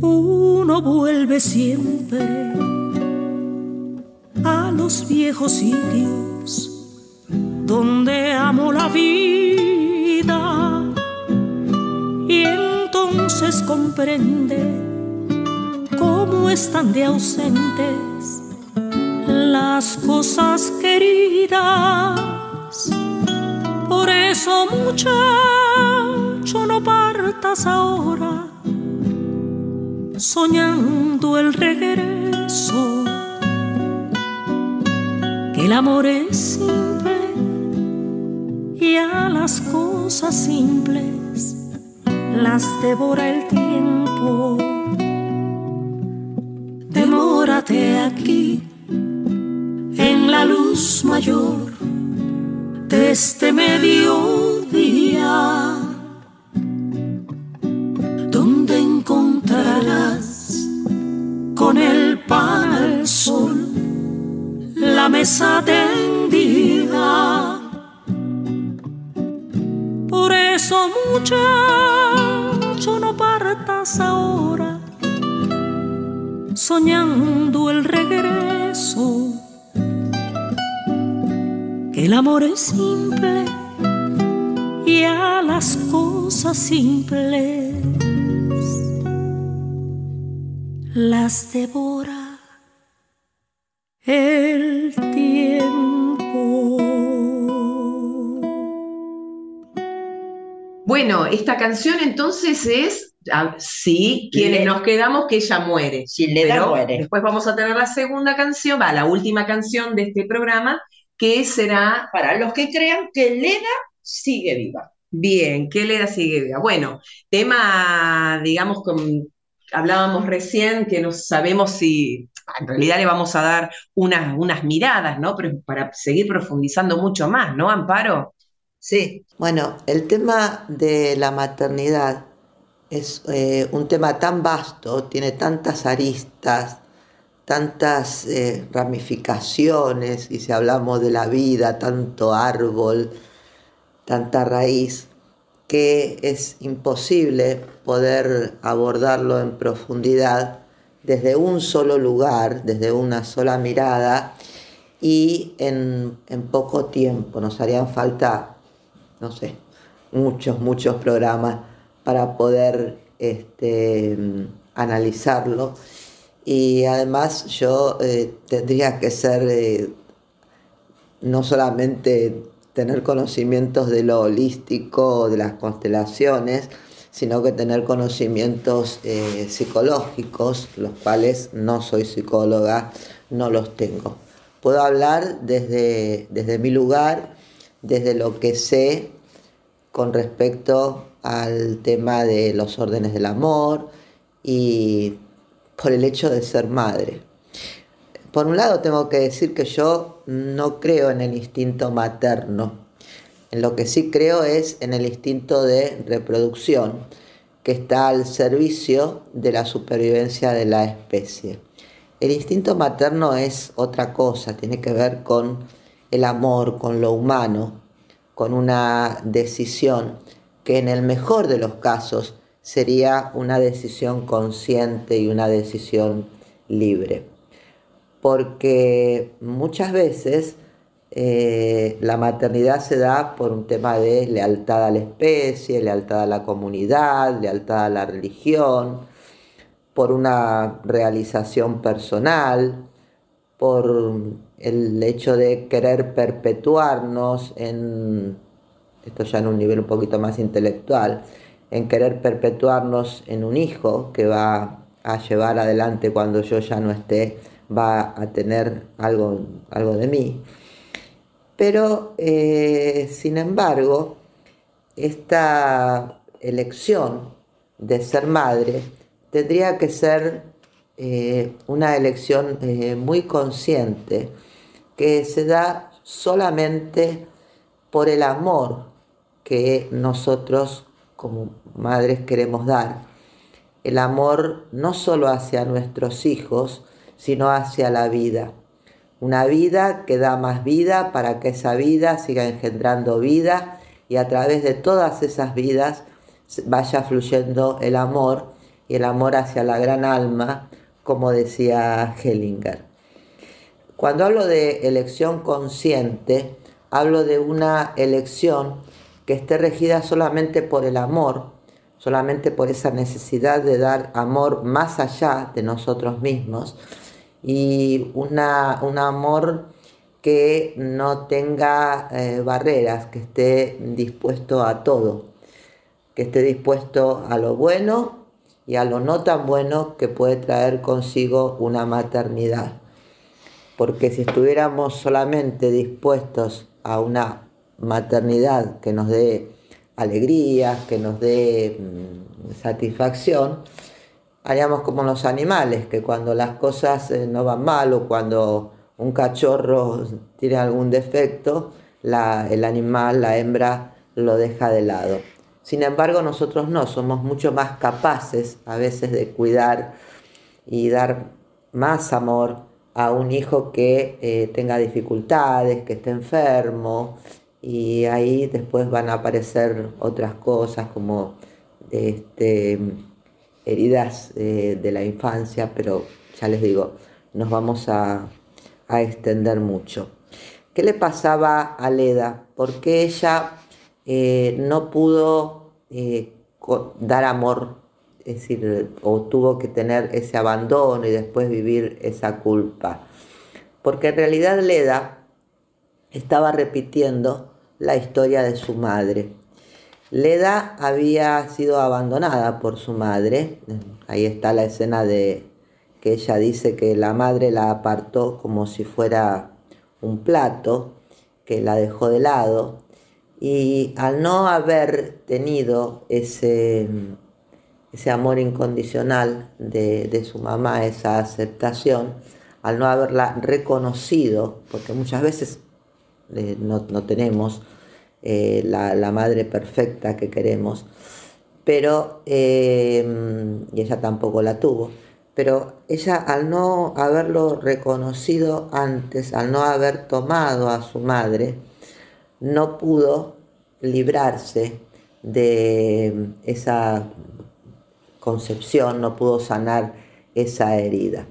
Uno vuelve siempre a los viejos sitios donde amo la vida y entonces comprende cómo están de ausentes las cosas queridas. Por eso, muchacho, no partas ahora soñando el regreso. Que el amor es simple y a las cosas simples las devora el tiempo. Demórate aquí la luz mayor de este mediodía, donde encontrarás con el pan al sol la mesa tendida. Por eso muchas no partas ahora, soñando el regreso. Que el amor es simple y a las cosas simples las devora el tiempo. Bueno, esta canción entonces es, ah, sí, quienes nos quedamos que ella muere. Sí, Leda muere. Después vamos a tener la segunda canción, va, la última canción de este programa, que será... Para los que crean que Leda sigue viva. Bien, que Leda sigue viva. Bueno, tema, digamos, con hablábamos recién que no sabemos si en realidad le vamos a dar unas, unas miradas, ¿no? Pero para seguir profundizando mucho más, ¿no, Amparo? Sí, bueno, el tema de la maternidad es eh, un tema tan vasto, tiene tantas aristas, tantas eh, ramificaciones, y si hablamos de la vida, tanto árbol, tanta raíz, que es imposible poder abordarlo en profundidad desde un solo lugar, desde una sola mirada y en, poco tiempo. Nos harían falta, no sé, muchos, muchos programas para poder este, analizarlo. Y además yo eh, tendría que ser eh, no solamente tener conocimientos de lo holístico, de las constelaciones, sino que tener conocimientos eh, psicológicos, los cuales no soy psicóloga, no los tengo. Puedo hablar desde, desde mi lugar, desde lo que sé con respecto al tema de los órdenes del amor y por el hecho de ser madre. Por un lado tengo que decir que yo no creo en el instinto materno. En lo que sí creo es en el instinto de reproducción que está al servicio de la supervivencia de la especie. El instinto materno es otra cosa, tiene que ver con el amor, con lo humano, con una decisión que en el mejor de los casos sería una decisión consciente y una decisión libre. Porque muchas veces eh, la maternidad se da por un tema de lealtad a la especie, lealtad a la comunidad, lealtad a la religión, por una realización personal, por el hecho de querer perpetuarnos en, esto ya en un nivel un poquito más intelectual, en querer perpetuarnos en un hijo que va a llevar adelante cuando yo ya no esté va a tener algo, algo de mí. Pero, eh, sin embargo, esta elección de ser madre tendría que ser eh, una elección eh, muy consciente que se da solamente por el amor que nosotros como madres queremos dar. El amor no solo hacia nuestros hijos, sino hacia la vida. Una vida que da más vida para que esa vida siga engendrando vida y a través de todas esas vidas vaya fluyendo el amor y el amor hacia la gran alma, como decía Hellinger. Cuando hablo de elección consciente, hablo de una elección que esté regida solamente por el amor, solamente por esa necesidad de dar amor más allá de nosotros mismos y una, un amor que no tenga eh, barreras, que esté dispuesto a todo, que esté dispuesto a lo bueno y a lo no tan bueno que puede traer consigo una maternidad. Porque si estuviéramos solamente dispuestos a una maternidad que nos dé alegría, que nos dé mm, satisfacción, haríamos como los animales, que cuando las cosas eh, no van mal o cuando un cachorro tiene algún defecto, el animal, la hembra, lo deja de lado. Sin embargo, nosotros no, somos mucho más capaces a veces de cuidar y dar más amor a un hijo que eh, tenga dificultades, que esté enfermo, y ahí después van a aparecer otras cosas como este, heridas eh, de la infancia, pero ya les digo, nos vamos a, extender mucho. ¿Qué le pasaba a Leda? ¿Por qué ella eh, no pudo eh, dar amor? Es decir, o tuvo que tener ese abandono y después vivir esa culpa. Porque en realidad Leda estaba repitiendo la historia de su madre. Leda había sido abandonada por su madre. Ahí está la escena de que ella dice que la madre la apartó como si fuera un plato, que la dejó de lado. Y al no haber tenido ese, ese amor incondicional de, su mamá, esa aceptación, al no haberla reconocido, porque muchas veces eh, no, tenemos eh, la, madre perfecta que queremos, pero, eh, y ella tampoco la tuvo, pero ella al no haberlo reconocido antes, al no haber tomado a su madre, no pudo librarse de esa concepción, no pudo sanar esa herida.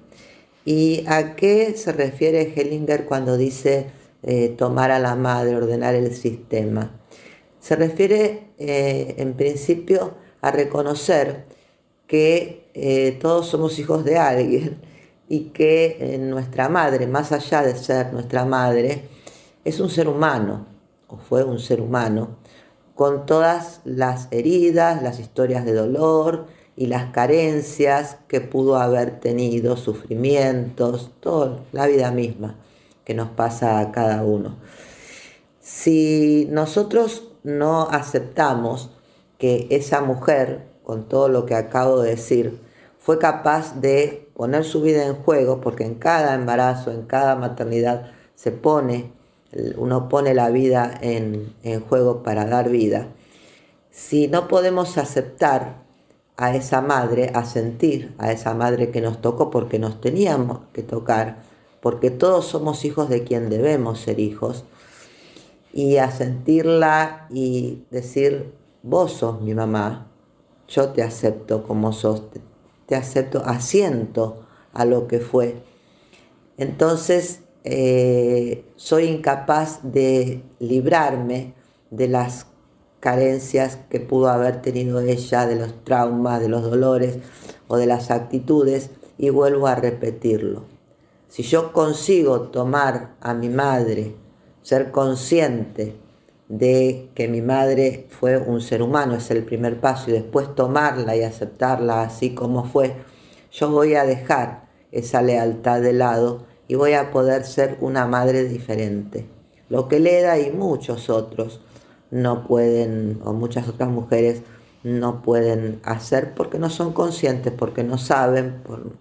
¿Y a qué se refiere Hellinger cuando dice eh, tomar a la madre, ordenar el sistema? Se refiere eh, en principio a reconocer que eh, todos somos hijos de alguien y que nuestra madre, más allá de ser nuestra madre, es un ser humano, o fue un ser humano, con todas las heridas, las historias de dolor y las carencias que pudo haber tenido, sufrimientos, toda la vida misma que nos pasa a cada uno. Si nosotros no aceptamos que esa mujer con todo lo que acabo de decir, fue capaz de poner su vida en juego, porque en cada embarazo, en cada maternidad, se pone, uno pone la vida en, juego para dar vida. Si no podemos aceptar a esa madre, a sentir a esa madre que nos tocó porque nos teníamos que tocar, porque todos somos hijos de quien debemos ser hijos, y a sentirla y decir, vos sos mi mamá, yo te acepto como sos, te, acepto, asiento a lo que fue. Entonces, eh, soy incapaz de librarme de las carencias que pudo haber tenido ella, de los traumas, de los dolores o de las actitudes, y vuelvo a repetirlo. Si yo consigo tomar a mi madre, ser consciente de que mi madre fue un ser humano, es el primer paso, y después tomarla y aceptarla así como fue, yo voy a dejar esa lealtad de lado y voy a poder ser una madre diferente. Lo que Leda y muchos otros no pueden, o muchas otras mujeres no pueden hacer porque no son conscientes, porque no saben, por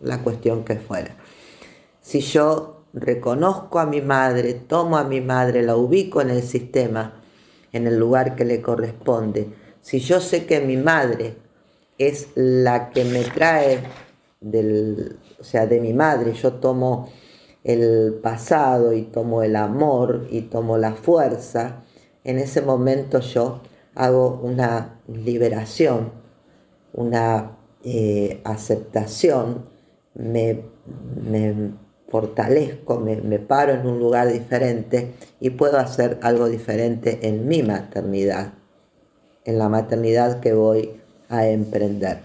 la cuestión que fuera. Si yo reconozco a mi madre, tomo a mi madre, la ubico en el sistema, en el lugar que le corresponde. Si yo sé que mi madre es la que me trae o sea, de mi madre, yo tomo el pasado y tomo el amor y tomo la fuerza, en ese momento yo hago una liberación, una eh, aceptación, me fortalezco, me, paro en un lugar diferente y puedo hacer algo diferente en mi maternidad, en la maternidad que voy a emprender.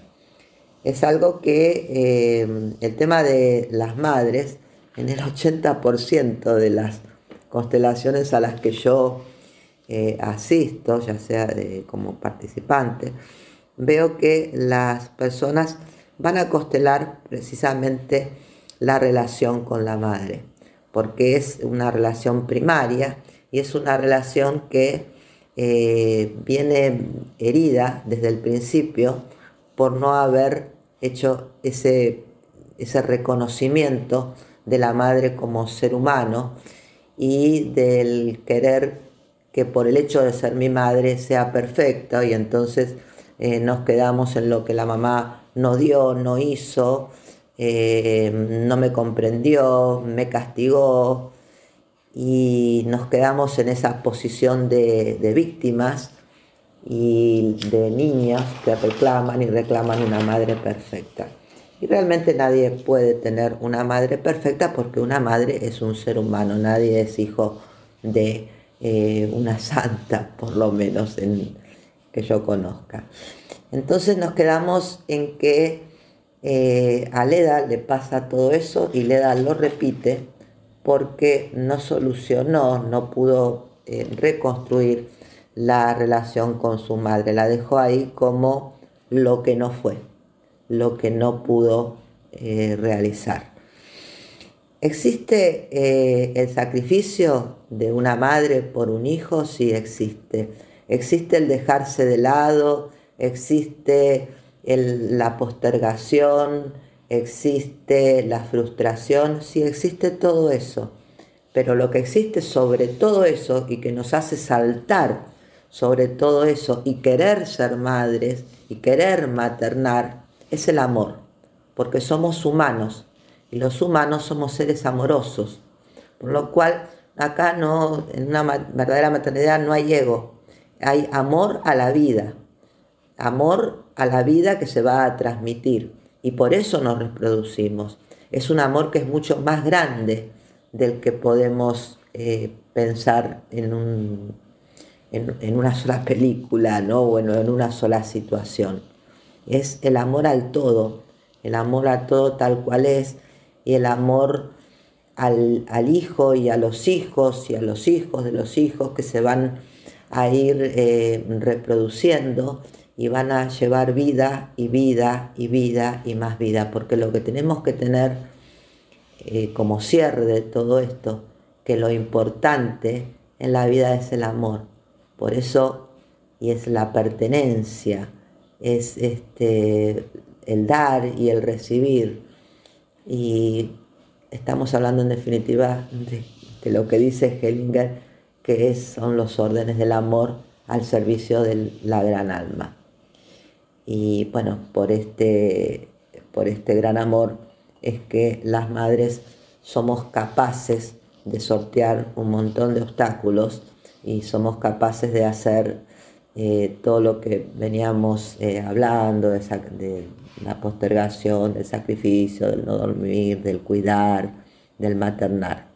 Es algo que eh, el tema de las madres, en el 80% de las constelaciones a las que yo eh, asisto, ya sea como participante, veo que las personas van a constelar precisamente la relación con la madre, porque es una relación primaria y es una relación que eh, viene herida desde el principio por no haber hecho ese, ese reconocimiento de la madre como ser humano y del querer que por el hecho de ser mi madre sea perfecta y entonces eh, nos quedamos en lo que la mamá no dio, no hizo eh, no me comprendió, me castigó y nos quedamos en esa posición de, víctimas y de niñas que reclaman y reclaman una madre perfecta. Y realmente nadie puede tener una madre perfecta porque una madre es un ser humano, nadie es hijo de eh, una santa, por lo menos en, que yo conozca. Entonces nos quedamos en que eh, a Leda le pasa todo eso y Leda lo repite porque no solucionó, no pudo eh, reconstruir la relación con su madre. La dejó ahí como lo que no fue, lo que no pudo eh, realizar. ¿Existe el sacrificio de una madre por un hijo? Sí existe. Existe el dejarse de lado, existe la postergación, existe la frustración, sí existe todo eso. Pero lo que existe sobre todo eso y que nos hace saltar sobre todo eso y querer ser madres y querer maternar es el amor, porque somos humanos y los humanos somos seres amorosos, por lo cual acá no, en una verdadera maternidad no hay ego, hay amor a la vida, amor a la vida que se va a transmitir y por eso nos reproducimos. Es un amor que es mucho más grande del que podemos eh, pensar en, un, en, una sola película, ¿no? En una sola situación. Es el amor al todo, el amor a todo tal cual es, y el amor al, hijo y a los hijos y a los hijos de los hijos que se van a ir eh, reproduciendo y van a llevar vida y vida y vida y más vida, porque lo que tenemos que tener eh, como cierre de todo esto, que lo importante en la vida es el amor. Por eso, y es la pertenencia, es este, el dar y el recibir. Y estamos hablando en definitiva de, de lo que dice Hellinger, que es, son los órdenes del amor al servicio de la gran alma. Y bueno, por este, por este gran amor es que las madres somos capaces de sortear un montón de obstáculos y somos capaces de hacer eh, todo lo que veníamos eh, hablando, de, la postergación, del sacrificio, del no dormir, del cuidar, del maternar.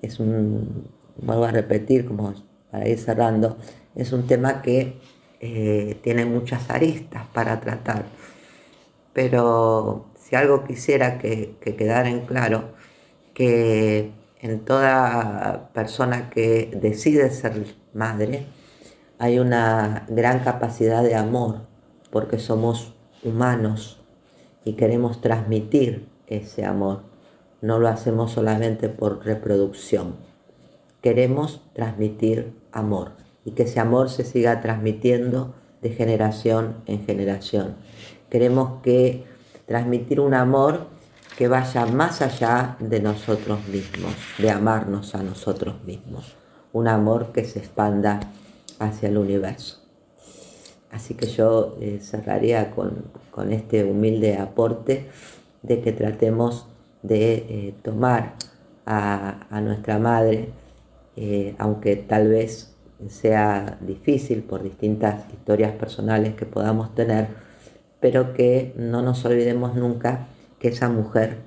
Es un, vuelvo a repetir, como para ir cerrando, es un tema que eh, tiene muchas aristas para tratar. Pero si algo quisiera que, que quedara en claro, que en toda persona que decide ser madre hay una gran capacidad de amor, porque somos humanos y queremos transmitir ese amor. No lo hacemos solamente por reproducción. Queremos transmitir amor y que ese amor se siga transmitiendo de generación en generación. Queremos que transmitir un amor que vaya más allá de nosotros mismos, de amarnos a nosotros mismos. Un amor que se expanda hacia el universo. Así que yo eh, cerraría con, este humilde aporte de que tratemos de eh, tomar a, nuestra madre, eh, aunque tal vez sea difícil por distintas historias personales que podamos tener, pero que no nos olvidemos nunca que esa mujer,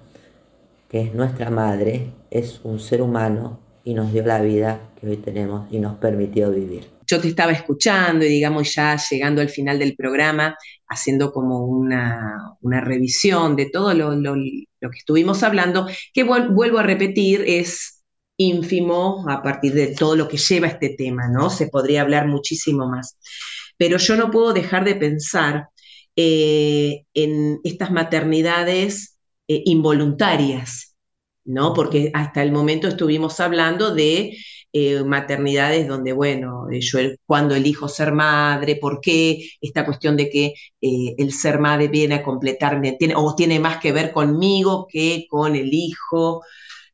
que es nuestra madre, es un ser humano y nos dio la vida que hoy tenemos y nos permitió vivir. Yo te estaba escuchando y digamos ya llegando al final del programa, haciendo como una, revisión de todo lo, lo, que estuvimos hablando, que vuelvo a repetir, es ínfimo a partir de todo lo que lleva este tema, ¿no? Se podría hablar muchísimo más. Pero yo no puedo dejar de pensar eh, en estas maternidades eh, involuntarias, ¿no? Porque hasta el momento estuvimos hablando de eh, maternidades donde, bueno, yo cuando elijo ser madre, por qué, esta cuestión de que el ser madre viene a completarme, tiene, o tiene más que ver conmigo que con el hijo,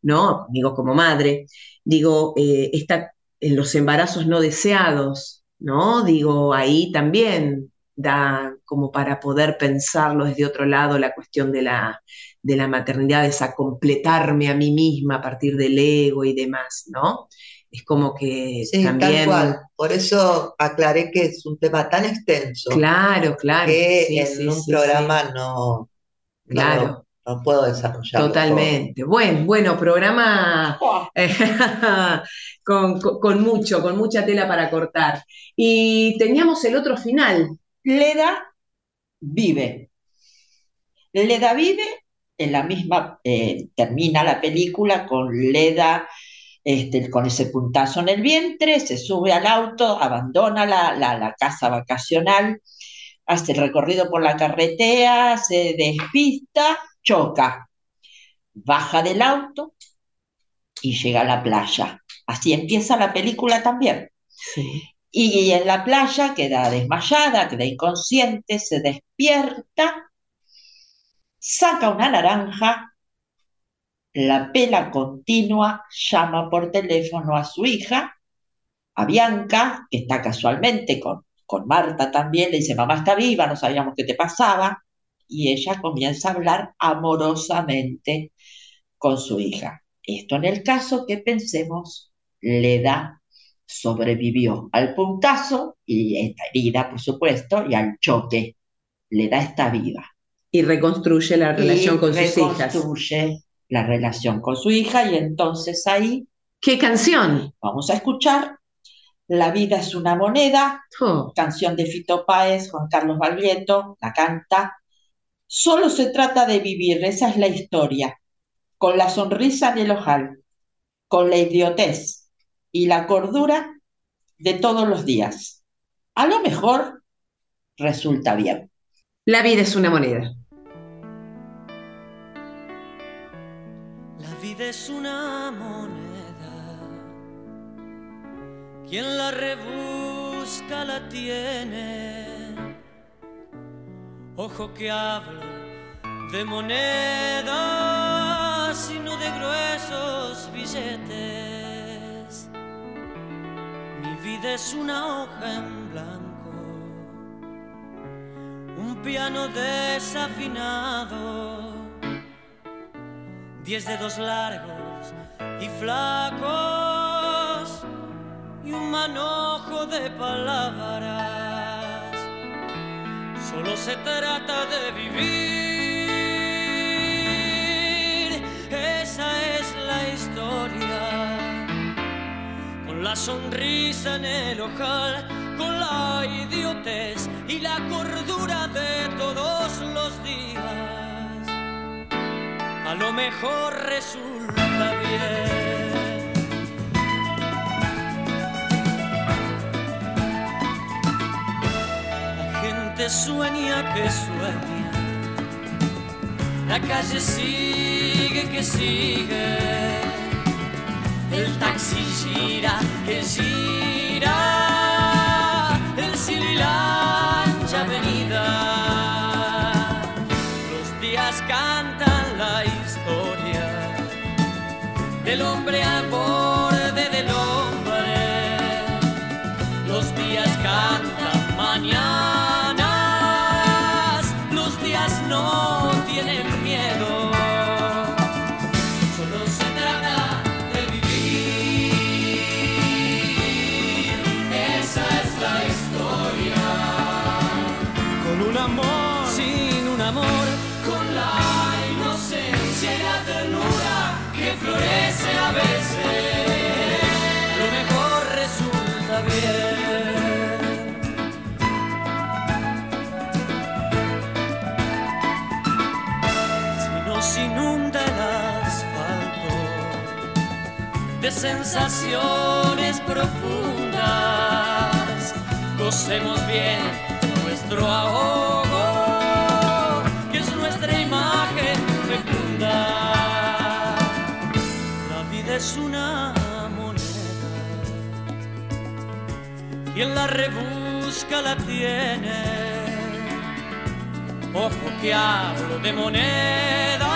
¿no? Digo, como madre, digo, eh, está en los embarazos no deseados, ¿no? Digo, ahí también da como para poder pensarlo desde otro lado la cuestión de la, de la maternidad, esa completarme a mí misma a partir del ego y demás, ¿no? Es como que sí, también... Tal cual. Por eso aclaré que es un tema tan extenso. Claro, claro. Que en un programa no, Claro no puedo desarrollar. Totalmente. Bueno, bueno, programa con, mucho, con mucha tela para cortar. Y teníamos el otro final. Leda vive. Leda vive, en la misma, eh, termina la película con Leda este, con ese puntazo en el vientre, se sube al auto, abandona la, la casa vacacional, hace el recorrido por la carretera, se despista choca, baja del auto y llega a la playa. Así empieza la película también. Y en la playa queda desmayada, queda inconsciente, se despierta, saca una naranja, la pela continua, llama por teléfono a su hija, a Bianca, que está casualmente con, con Marta también, le dice, mamá está viva, no sabíamos qué te pasaba, y ella comienza a hablar amorosamente con su hija. Esto en el caso que pensemos le da sobrevivió al puntazo y esta herida, por supuesto, y al choque. Le da esta vida. Y reconstruye la relación con sus hijas. Reconstruye la relación con su hija y entonces ahí... ¿Qué canción? Vamos a escuchar La vida es una moneda, oh. canción de Fito Páez, Juan Carlos Baglietto, la canta. Solo se trata de vivir, esa es la historia, con la sonrisa en el ojal, con la idiotez, y la cordura de todos los días. A lo mejor resulta bien. La vida es una moneda. La vida es una moneda. Quien la rebusca la tiene. Ojo que hablo de monedas, sino de gruesos billetes vida es una hoja en blanco, un piano desafinado, diez dedos largos y flacos y un manojo de palabras. Solo se trata de vivir, esa es la historia la sonrisa en el ojal, con la idiotez y la cordura de todos los días. A lo mejor resulta bien. Gente sueña que sueña, la calle sigue que sigue. El taxi gira, que gira, el sililancha venida. Los días cantan la historia del hombre al sensaciones profundas. Gocemos bien nuestro ahogo, que es nuestra imagen fecunda. La vida es una moneda, y en la rebusca la tiene. Ojo que hablo de monedas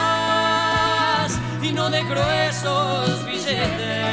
y no de gruesos Solo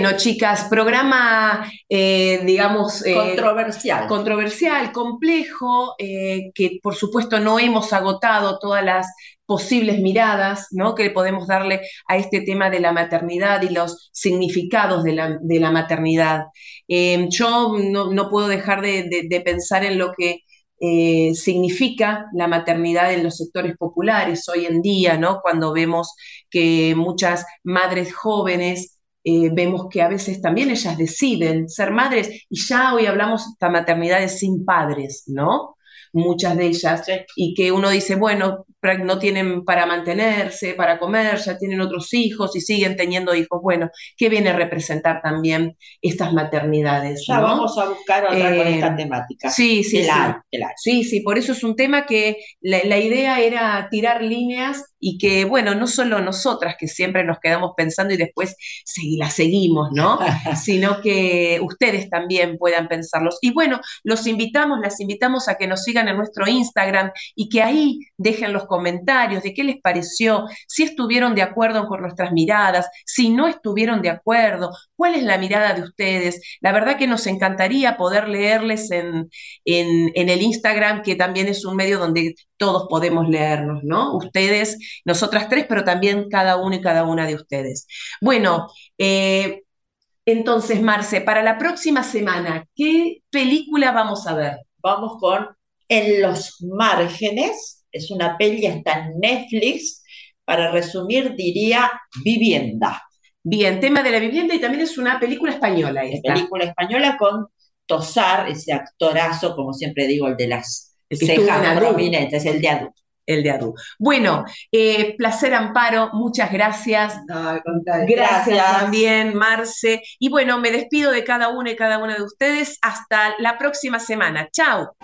Bueno, chicas, programa, eh, digamos... eh, controversial. Controversial, complejo, eh, que por supuesto no hemos agotado todas las posibles miradas ¿no? que podemos darle a este tema de la maternidad y los significados de la, maternidad. yo no, puedo dejar de, pensar en lo que significa la maternidad en los sectores populares hoy en día, ¿no? Cuando vemos que muchas madres jóvenes eh, vemos que a veces también ellas deciden ser madres y ya hoy hablamos de maternidades sin padres, ¿no? Muchas de ellas, y que uno dice, bueno, no tienen para mantenerse, para comer, ya tienen otros hijos y siguen teniendo hijos. Bueno, ¿qué viene a representar también estas maternidades? Ya vamos a buscar otra con esta eh, temática. Sí, sí, sí. Sí, sí, por eso es un tema que la, idea era tirar líneas y que, bueno, no solo nosotras que siempre nos quedamos pensando y después la seguimos, ¿no? Sino que ustedes también puedan pensarlos. Y bueno, los invitamos, las invitamos a que nos sigan en nuestro Instagram y que ahí dejen los comentarios de qué les pareció, si estuvieron de acuerdo con nuestras miradas, si no estuvieron de acuerdo, cuál es la mirada de ustedes. La verdad que nos encantaría poder leerles en, en, el Instagram, que también es un medio donde todos podemos leernos, ¿no? Ustedes, nosotras tres, pero también cada uno y cada una de ustedes. Bueno, eh, entonces, Marce, para la próxima semana, ¿qué película vamos a ver? Vamos con En los márgenes es una peli, está en Netflix. Para resumir, diría Vivienda. Bien, tema de la vivienda y también es una película española. Película española con Tosar, ese actorazo, como siempre digo, el de las cejas prominentes, el de Adu. El de Adu. Bueno, eh, placer Amparo, muchas gracias. gracias también, Marce. Y bueno, me despido de cada uno y cada una de ustedes. Hasta la próxima semana. Chao.